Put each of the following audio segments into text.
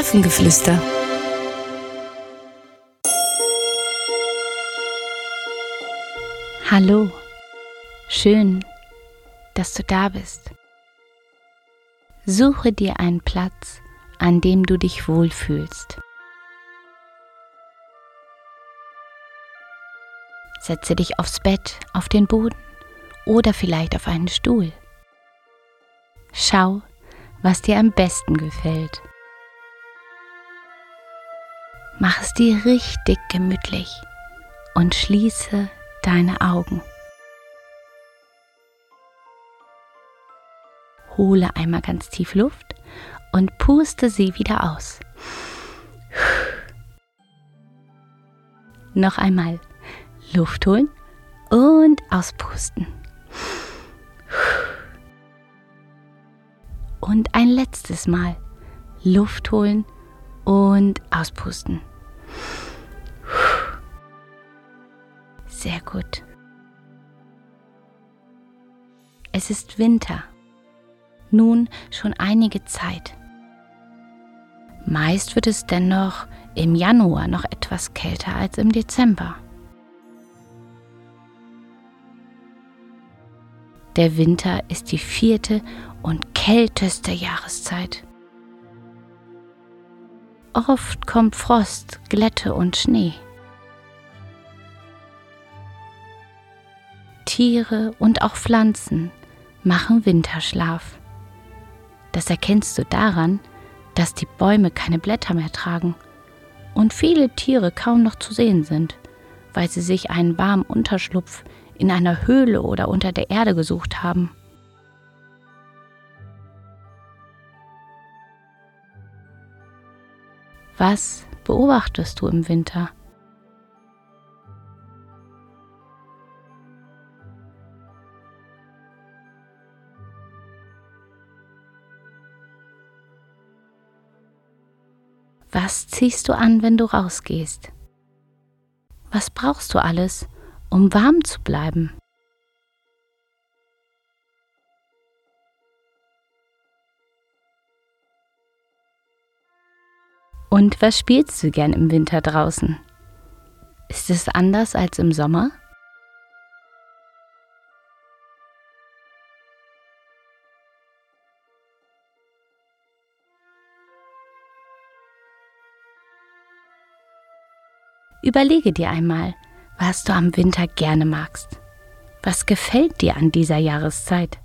Hafengeflüster. Hallo, schön, dass du da bist. Suche dir einen Platz, an dem du dich wohlfühlst. Setze dich aufs Bett, auf den Boden oder vielleicht auf einen Stuhl. Schau, was dir am besten gefällt. Mach es dir richtig gemütlich und schließe deine Augen. Hole einmal ganz tief Luft und puste sie wieder aus. Noch einmal Luft holen und auspusten. Und ein letztes Mal Luft holen und auspusten. Sehr gut. Es ist Winter. Nun schon einige Zeit. Meist wird es dennoch im Januar noch etwas kälter als im Dezember. Der Winter ist die vierte und kälteste Jahreszeit. Oft kommt Frost, Glätte und Schnee. Tiere und auch Pflanzen machen Winterschlaf. Das erkennst du daran, dass die Bäume keine Blätter mehr tragen und viele Tiere kaum noch zu sehen sind, weil sie sich einen warmen Unterschlupf in einer Höhle oder unter der Erde gesucht haben. Was beobachtest du im Winter? Was ziehst du an, wenn du rausgehst? Was brauchst du alles, um warm zu bleiben? Und was spielst du gern im Winter draußen? Ist es anders als im Sommer? Überlege dir einmal, was du am Winter gerne magst. Was gefällt dir an dieser Jahreszeit?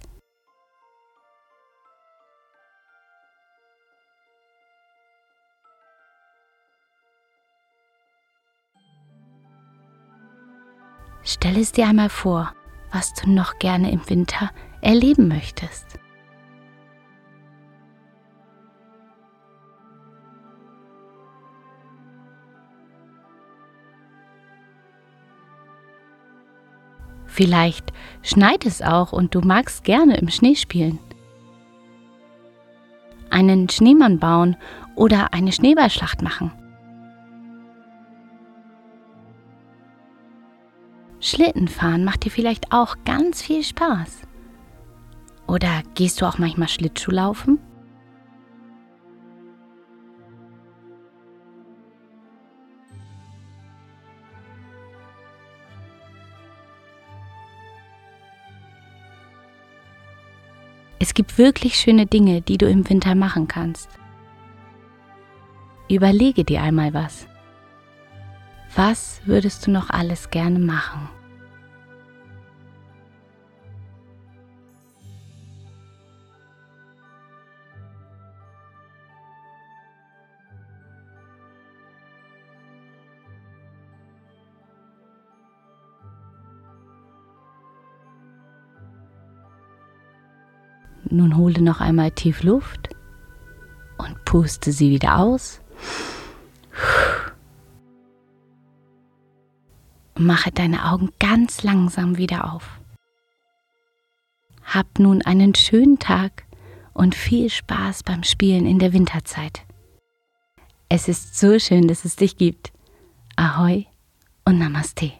Stell es dir einmal vor, was du noch gerne im Winter erleben möchtest. Vielleicht schneit es auch und du magst gerne im Schnee spielen. Einen Schneemann bauen oder eine Schneeballschlacht machen. Schlittenfahren macht dir vielleicht auch ganz viel Spaß. Oder gehst du auch manchmal Schlittschuh laufen? Es gibt wirklich schöne Dinge, die du im Winter machen kannst. Überlege dir einmal was. Was würdest du noch alles gerne machen? Nun hole noch einmal tief Luft und puste sie wieder aus. Und mache deine Augen ganz langsam wieder auf. Hab nun einen schönen Tag und viel Spaß beim Spielen in der Winterzeit. Es ist so schön, dass es dich gibt. Ahoi und Namaste.